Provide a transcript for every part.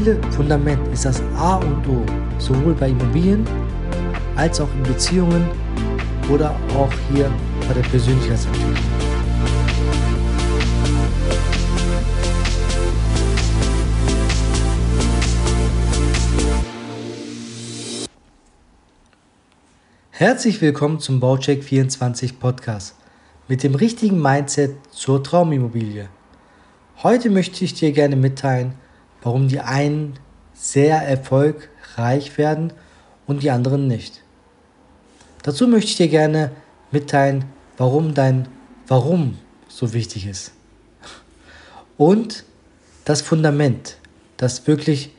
stabile Fundament ist das A und O, sowohl bei Immobilien als auch in Beziehungen oder auch hier bei der Persönlichkeitsentwicklung. Herzlich willkommen zum Baucheck 24 Podcast mit dem richtigen Mindset zur Traumimmobilie. Heute möchte ich dir gerne mitteilen, warum die einen sehr erfolgreich werden und die anderen nicht. Dazu möchte ich dir gerne mitteilen, warum dein Warum so wichtig ist. Und das Fundament, das wirklich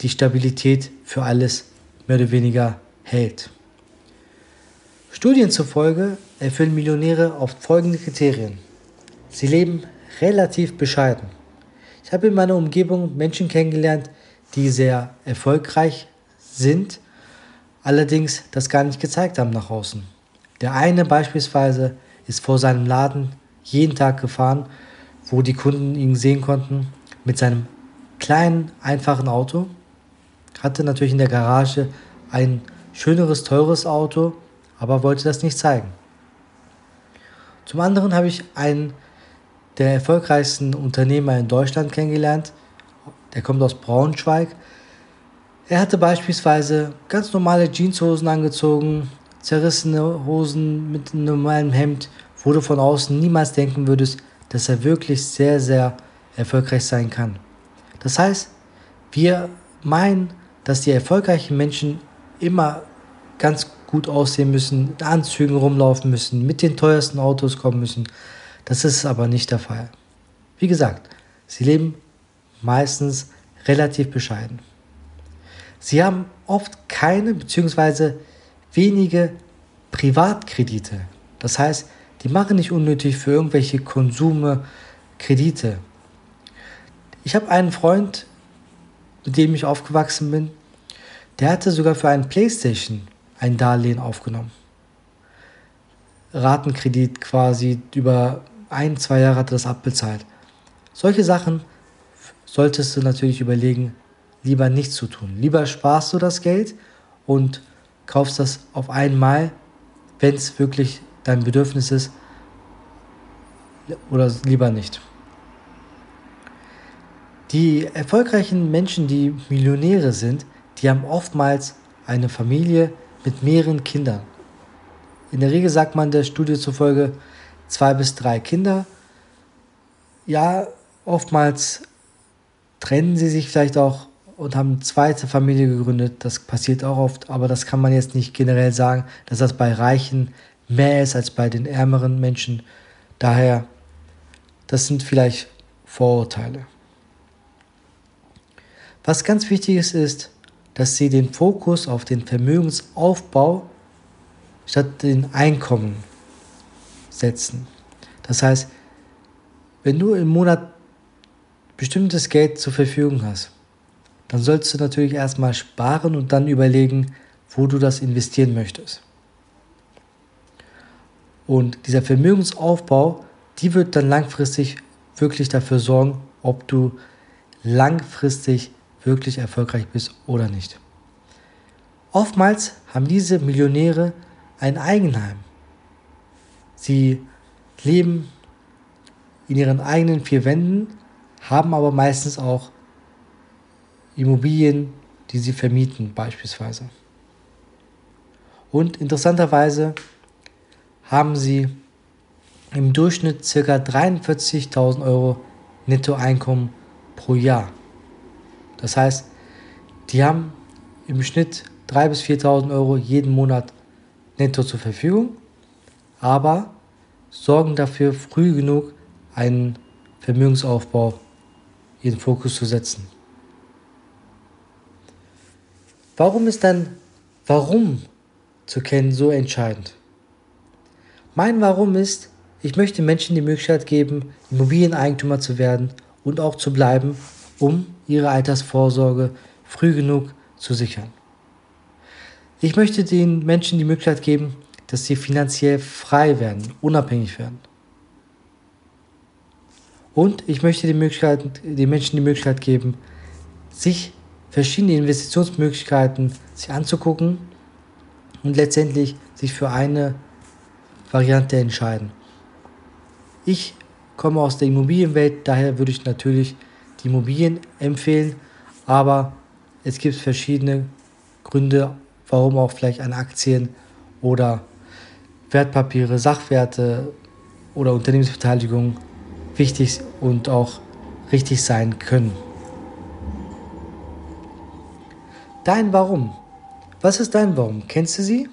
die Stabilität für alles mehr oder weniger hält. Studien zufolge erfüllen Millionäre oft folgende Kriterien. Sie leben relativ bescheiden. Ich habe in meiner Umgebung Menschen kennengelernt, die sehr erfolgreich sind, allerdings das gar nicht gezeigt haben nach außen. Der eine beispielsweise ist vor seinem Laden jeden Tag gefahren, wo die Kunden ihn sehen konnten, mit seinem kleinen, einfachen Auto, hatte natürlich in der Garage ein schöneres, teures Auto, aber wollte das nicht zeigen. Zum anderen habe ich einen der erfolgreichsten Unternehmer in Deutschland kennengelernt. Der kommt aus Braunschweig. Er hatte beispielsweise ganz normale Jeanshosen angezogen, zerrissene Hosen mit einem normalen Hemd, wo du von außen niemals denken würdest, dass er wirklich sehr, sehr erfolgreich sein kann. Das heißt, wir meinen, dass die erfolgreichen Menschen immer ganz gut aussehen müssen, in Anzügen rumlaufen müssen, mit den teuersten Autos kommen müssen. Das ist aber nicht der Fall. Wie gesagt, sie leben meistens relativ bescheiden. Sie haben oft keine bzw. wenige Privatkredite. Das heißt, die machen nicht unnötig für irgendwelche Konsume Kredite. Ich habe einen Freund, mit dem ich aufgewachsen bin, der hatte sogar für einen Playstation ein Darlehen aufgenommen. Ratenkredit quasi über ein, zwei Jahre hat er das abbezahlt. Solche Sachen solltest du natürlich überlegen, lieber nicht zu tun. Lieber sparst du das Geld und kaufst das auf einmal, wenn es wirklich dein Bedürfnis ist, oder lieber nicht. Die erfolgreichen Menschen, die Millionäre sind, die haben oftmals eine Familie mit mehreren Kindern. In der Regel sagt man der Studie zufolge, zwei bis drei Kinder. Ja, oftmals trennen sie sich vielleicht auch und haben eine zweite Familie gegründet. Das passiert auch oft, aber das kann man jetzt nicht generell sagen, dass das bei Reichen mehr ist als bei den ärmeren Menschen. Daher, das sind vielleicht Vorurteile. Was ganz wichtig ist, ist, dass sie den Fokus auf den Vermögensaufbau statt den Einkommen setzen. Das heißt, wenn du im Monat bestimmtes Geld zur Verfügung hast, dann sollst du natürlich erstmal sparen und dann überlegen, wo du das investieren möchtest. Und dieser Vermögensaufbau, die wird dann langfristig wirklich dafür sorgen, ob du langfristig wirklich erfolgreich bist oder nicht. Oftmals haben diese Millionäre ein Eigenheim. Sie leben in ihren eigenen vier Wänden, haben aber meistens auch Immobilien, die sie vermieten beispielsweise. Und interessanterweise haben sie im Durchschnitt ca. 43.000 Euro Nettoeinkommen pro Jahr. Das heißt, die haben im Schnitt 3.000 bis 4.000 Euro jeden Monat netto zur Verfügung aber sorgen dafür, früh genug einen Vermögensaufbau in den Fokus zu setzen. Warum ist dann Warum zu kennen so entscheidend? Mein Warum ist, ich möchte Menschen die Möglichkeit geben, Immobilieneigentümer zu werden und auch zu bleiben, um ihre Altersvorsorge früh genug zu sichern. Ich möchte den Menschen die Möglichkeit geben, dass sie finanziell frei werden, unabhängig werden. Und ich möchte Möglichkeit, den Menschen die Möglichkeit geben, sich verschiedene Investitionsmöglichkeiten sich anzugucken und letztendlich sich für eine Variante entscheiden. Ich komme aus der Immobilienwelt, daher würde ich natürlich die Immobilien empfehlen, aber es gibt verschiedene Gründe, warum auch vielleicht an Aktien oder Wertpapiere, Sachwerte oder Unternehmensbeteiligung wichtig und auch richtig sein können. Dein Warum. Was ist dein Warum? Kennst du sie?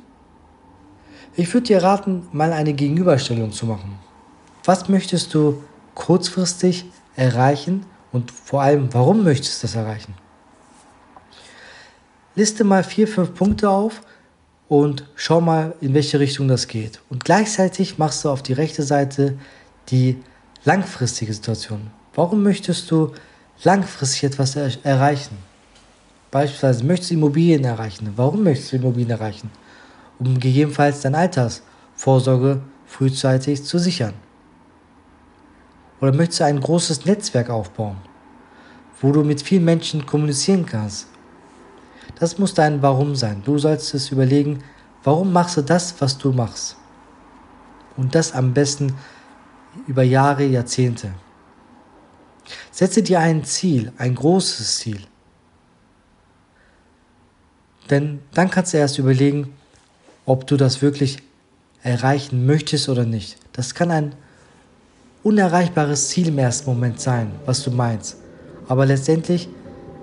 Ich würde dir raten, mal eine Gegenüberstellung zu machen. Was möchtest du kurzfristig erreichen und vor allem, warum möchtest du das erreichen? Liste mal vier, fünf Punkte auf und schau mal, in welche Richtung das geht. Und gleichzeitig machst du auf die rechte Seite die langfristige Situation. Warum möchtest du langfristig etwas er erreichen? Beispielsweise möchtest du Immobilien erreichen. Warum möchtest du Immobilien erreichen? Um gegebenenfalls deine Altersvorsorge frühzeitig zu sichern. Oder möchtest du ein großes Netzwerk aufbauen, wo du mit vielen Menschen kommunizieren kannst? Das muss dein Warum sein. Du sollst es überlegen, warum machst du das, was du machst? Und das am besten über Jahre, Jahrzehnte. Setze dir ein Ziel, ein großes Ziel. Denn dann kannst du erst überlegen, ob du das wirklich erreichen möchtest oder nicht. Das kann ein unerreichbares Ziel im ersten Moment sein, was du meinst. Aber letztendlich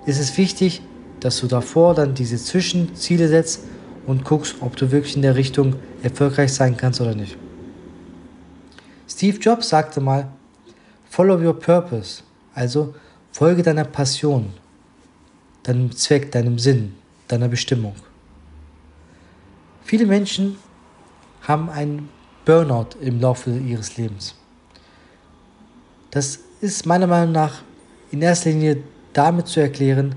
ist es wichtig, dass du davor dann diese Zwischenziele setzt und guckst, ob du wirklich in der Richtung erfolgreich sein kannst oder nicht. Steve Jobs sagte mal, Follow your purpose, also folge deiner Passion, deinem Zweck, deinem Sinn, deiner Bestimmung. Viele Menschen haben einen Burnout im Laufe ihres Lebens. Das ist meiner Meinung nach in erster Linie damit zu erklären,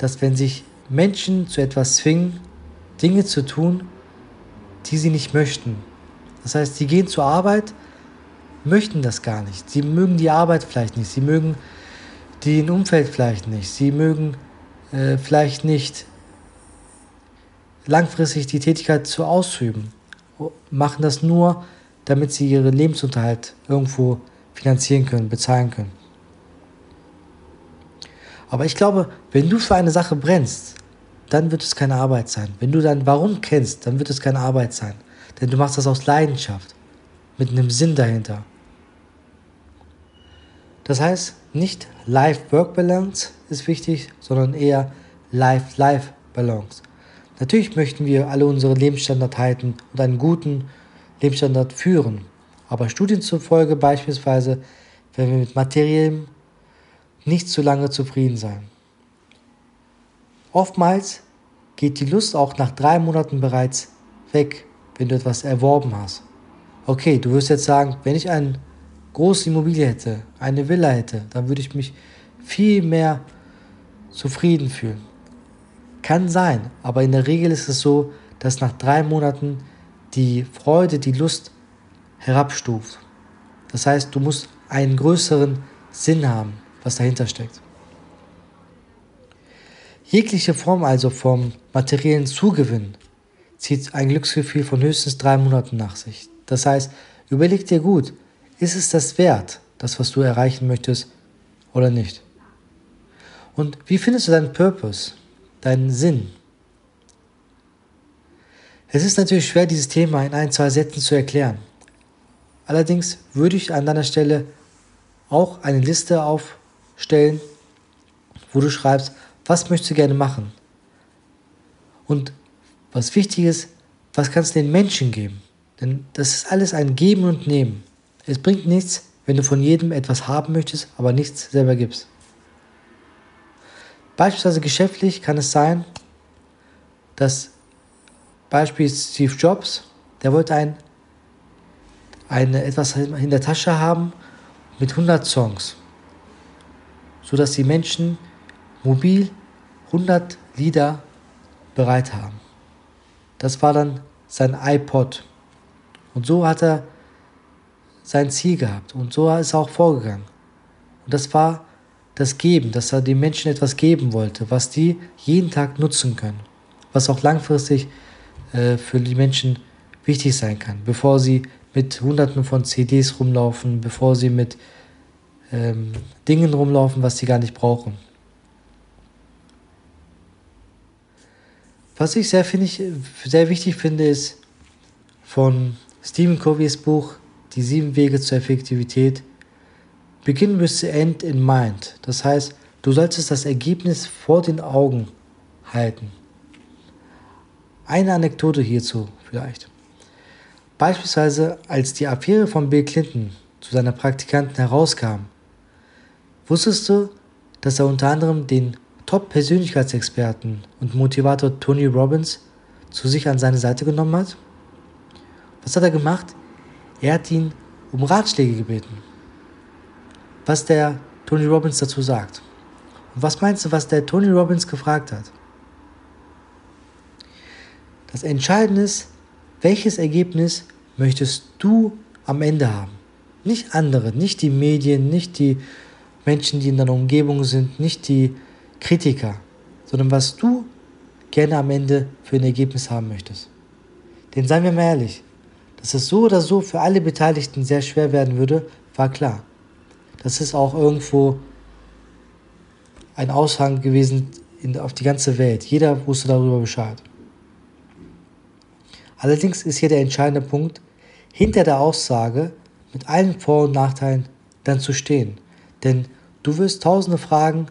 dass wenn sich Menschen zu etwas zwingen, Dinge zu tun, die sie nicht möchten. Das heißt, sie gehen zur Arbeit, möchten das gar nicht. Sie mögen die Arbeit vielleicht nicht, sie mögen den Umfeld vielleicht nicht, sie mögen äh, vielleicht nicht langfristig die Tätigkeit zu ausüben, machen das nur, damit sie ihren Lebensunterhalt irgendwo finanzieren können, bezahlen können. Aber ich glaube, wenn du für eine Sache brennst, dann wird es keine Arbeit sein. Wenn du dein Warum kennst, dann wird es keine Arbeit sein. Denn du machst das aus Leidenschaft, mit einem Sinn dahinter. Das heißt, nicht Life-Work-Balance ist wichtig, sondern eher Life-Life-Balance. Natürlich möchten wir alle unseren Lebensstandard halten und einen guten Lebensstandard führen. Aber Studien zufolge beispielsweise, wenn wir mit materiellem nicht zu lange zufrieden sein. Oftmals geht die Lust auch nach drei Monaten bereits weg, wenn du etwas erworben hast. Okay, du wirst jetzt sagen, wenn ich eine große Immobilie hätte, eine Villa hätte, dann würde ich mich viel mehr zufrieden fühlen. Kann sein, aber in der Regel ist es so, dass nach drei Monaten die Freude, die Lust herabstuft. Das heißt, du musst einen größeren Sinn haben was dahinter steckt. Jegliche Form also vom materiellen Zugewinn zieht ein Glücksgefühl von höchstens drei Monaten nach sich. Das heißt, überleg dir gut, ist es das wert, das, was du erreichen möchtest, oder nicht? Und wie findest du deinen Purpose, deinen Sinn? Es ist natürlich schwer, dieses Thema in ein, zwei Sätzen zu erklären. Allerdings würde ich an deiner Stelle auch eine Liste auf stellen, wo du schreibst, was möchtest du gerne machen? Und was wichtig ist, was kannst du den Menschen geben? Denn das ist alles ein Geben und Nehmen. Es bringt nichts, wenn du von jedem etwas haben möchtest, aber nichts selber gibst. Beispielsweise geschäftlich kann es sein, dass Beispiel Steve Jobs, der wollte ein, eine, etwas in der Tasche haben mit 100 Songs sodass die Menschen mobil 100 Lieder bereit haben. Das war dann sein iPod. Und so hat er sein Ziel gehabt und so ist er auch vorgegangen. Und das war das Geben, dass er den Menschen etwas geben wollte, was die jeden Tag nutzen können, was auch langfristig äh, für die Menschen wichtig sein kann, bevor sie mit Hunderten von CDs rumlaufen, bevor sie mit ähm, Dingen rumlaufen, was sie gar nicht brauchen. Was ich sehr, ich, sehr wichtig finde, ist von Stephen Coveys Buch Die sieben Wege zur Effektivität. Begin with the end in mind. Das heißt, du solltest das Ergebnis vor den Augen halten. Eine Anekdote hierzu vielleicht. Beispielsweise, als die Affäre von Bill Clinton zu seiner Praktikanten herauskam, wusstest du, dass er unter anderem den Top-Persönlichkeitsexperten und Motivator Tony Robbins zu sich an seine Seite genommen hat? Was hat er gemacht? Er hat ihn um Ratschläge gebeten. Was der Tony Robbins dazu sagt. Und was meinst du, was der Tony Robbins gefragt hat? Das Entscheidende ist, welches Ergebnis möchtest du am Ende haben? Nicht andere, nicht die Medien, nicht die Menschen, die in deiner Umgebung sind, nicht die Kritiker, sondern was du gerne am Ende für ein Ergebnis haben möchtest. Denn seien wir mal ehrlich, dass es so oder so für alle Beteiligten sehr schwer werden würde, war klar. Das ist auch irgendwo ein Aushang gewesen in, auf die ganze Welt. Jeder wusste darüber Bescheid. Allerdings ist hier der entscheidende Punkt, hinter der Aussage mit allen Vor- und Nachteilen dann zu stehen. Denn du wirst tausende Fragen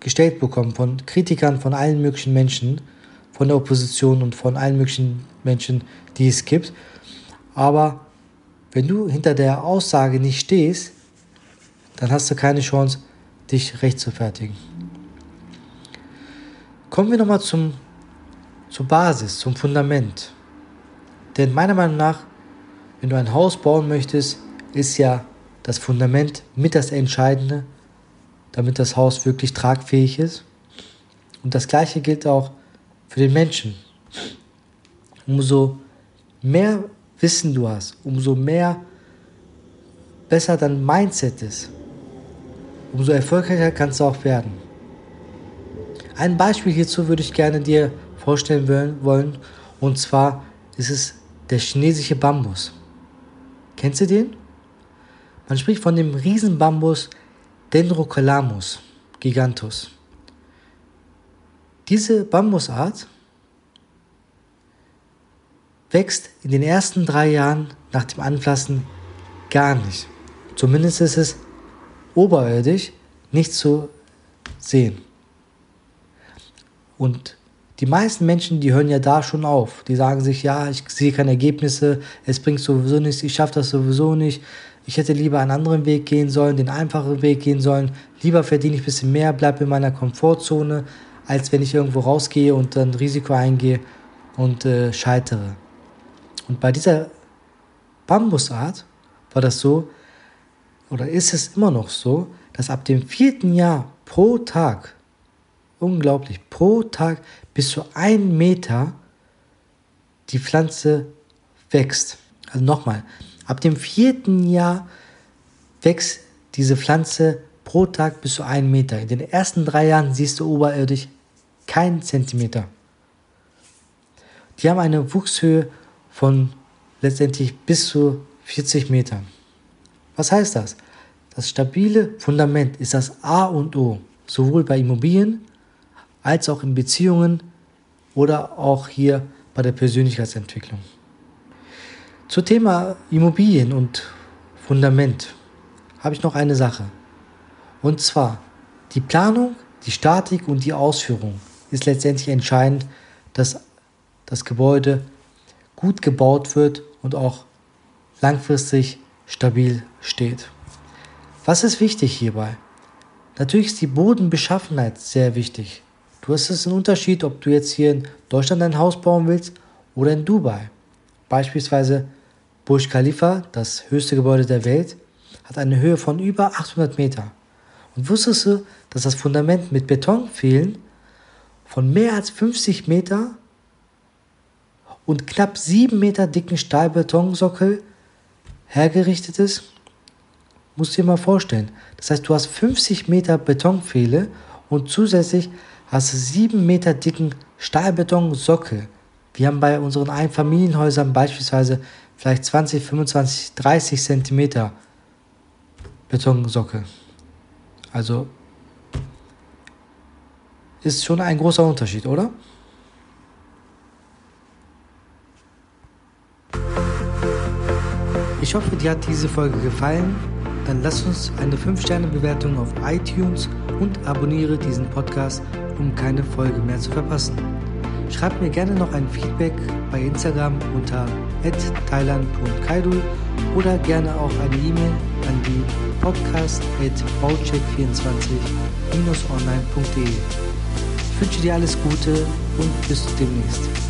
gestellt bekommen von Kritikern, von allen möglichen Menschen, von der Opposition und von allen möglichen Menschen, die es gibt. Aber wenn du hinter der Aussage nicht stehst, dann hast du keine Chance, dich recht zu fertigen. Kommen wir nochmal zum, zur Basis, zum Fundament. Denn meiner Meinung nach, wenn du ein Haus bauen möchtest, ist ja das Fundament mit das Entscheidende, damit das Haus wirklich tragfähig ist. Und das gleiche gilt auch für den Menschen. Umso mehr Wissen du hast, umso mehr besser dein Mindset ist, umso erfolgreicher kannst du auch werden. Ein Beispiel hierzu würde ich gerne dir vorstellen wollen, und zwar ist es der chinesische Bambus. Kennst du den? Man spricht von dem Riesenbambus Dendrocalamus gigantus. Diese Bambusart wächst in den ersten drei Jahren nach dem Anpflanzen gar nicht. Zumindest ist es oberirdisch nicht zu sehen. Und die meisten Menschen, die hören ja da schon auf. Die sagen sich, ja, ich sehe keine Ergebnisse, es bringt sowieso nichts, ich schaffe das sowieso nicht. Ich hätte lieber einen anderen Weg gehen sollen, den einfachen Weg gehen sollen. Lieber verdiene ich ein bisschen mehr, bleibe in meiner Komfortzone, als wenn ich irgendwo rausgehe und dann Risiko eingehe und äh, scheitere. Und bei dieser Bambusart war das so, oder ist es immer noch so, dass ab dem vierten Jahr pro Tag, unglaublich, pro Tag bis zu ein Meter die Pflanze wächst. Also nochmal, ab dem vierten Jahr wächst diese Pflanze pro Tag bis zu einen Meter. In den ersten drei Jahren siehst du oberirdisch keinen Zentimeter. Die haben eine Wuchshöhe von letztendlich bis zu 40 Metern. Was heißt das? Das stabile Fundament ist das A und O, sowohl bei Immobilien als auch in Beziehungen oder auch hier bei der Persönlichkeitsentwicklung. Zum Thema Immobilien und Fundament habe ich noch eine Sache. Und zwar die Planung, die Statik und die Ausführung ist letztendlich entscheidend, dass das Gebäude gut gebaut wird und auch langfristig stabil steht. Was ist wichtig hierbei? Natürlich ist die Bodenbeschaffenheit sehr wichtig. Du hast es einen Unterschied, ob du jetzt hier in Deutschland ein Haus bauen willst oder in Dubai. Beispielsweise Burj Khalifa, das höchste Gebäude der Welt, hat eine Höhe von über 800 Meter. Und wusstest du, dass das Fundament mit Betonpfählen von mehr als 50 Meter und knapp 7 Meter dicken Stahlbetonsockel hergerichtet ist? Musst du dir mal vorstellen. Das heißt, du hast 50 Meter Betonpfähle und zusätzlich hast du 7 Meter dicken Stahlbetonsockel. Wir haben bei unseren Einfamilienhäusern beispielsweise vielleicht 20, 25, 30 Zentimeter Betonsockel. Also ist schon ein großer Unterschied, oder? Ich hoffe, dir hat diese Folge gefallen. Dann lass uns eine 5-Sterne-Bewertung auf iTunes und abonniere diesen Podcast, um keine Folge mehr zu verpassen. Schreib mir gerne noch ein Feedback bei Instagram unter thailand.kaidul oder gerne auch eine E-Mail an die podcast.baucheck24-online.de. Ich wünsche dir alles Gute und bis demnächst.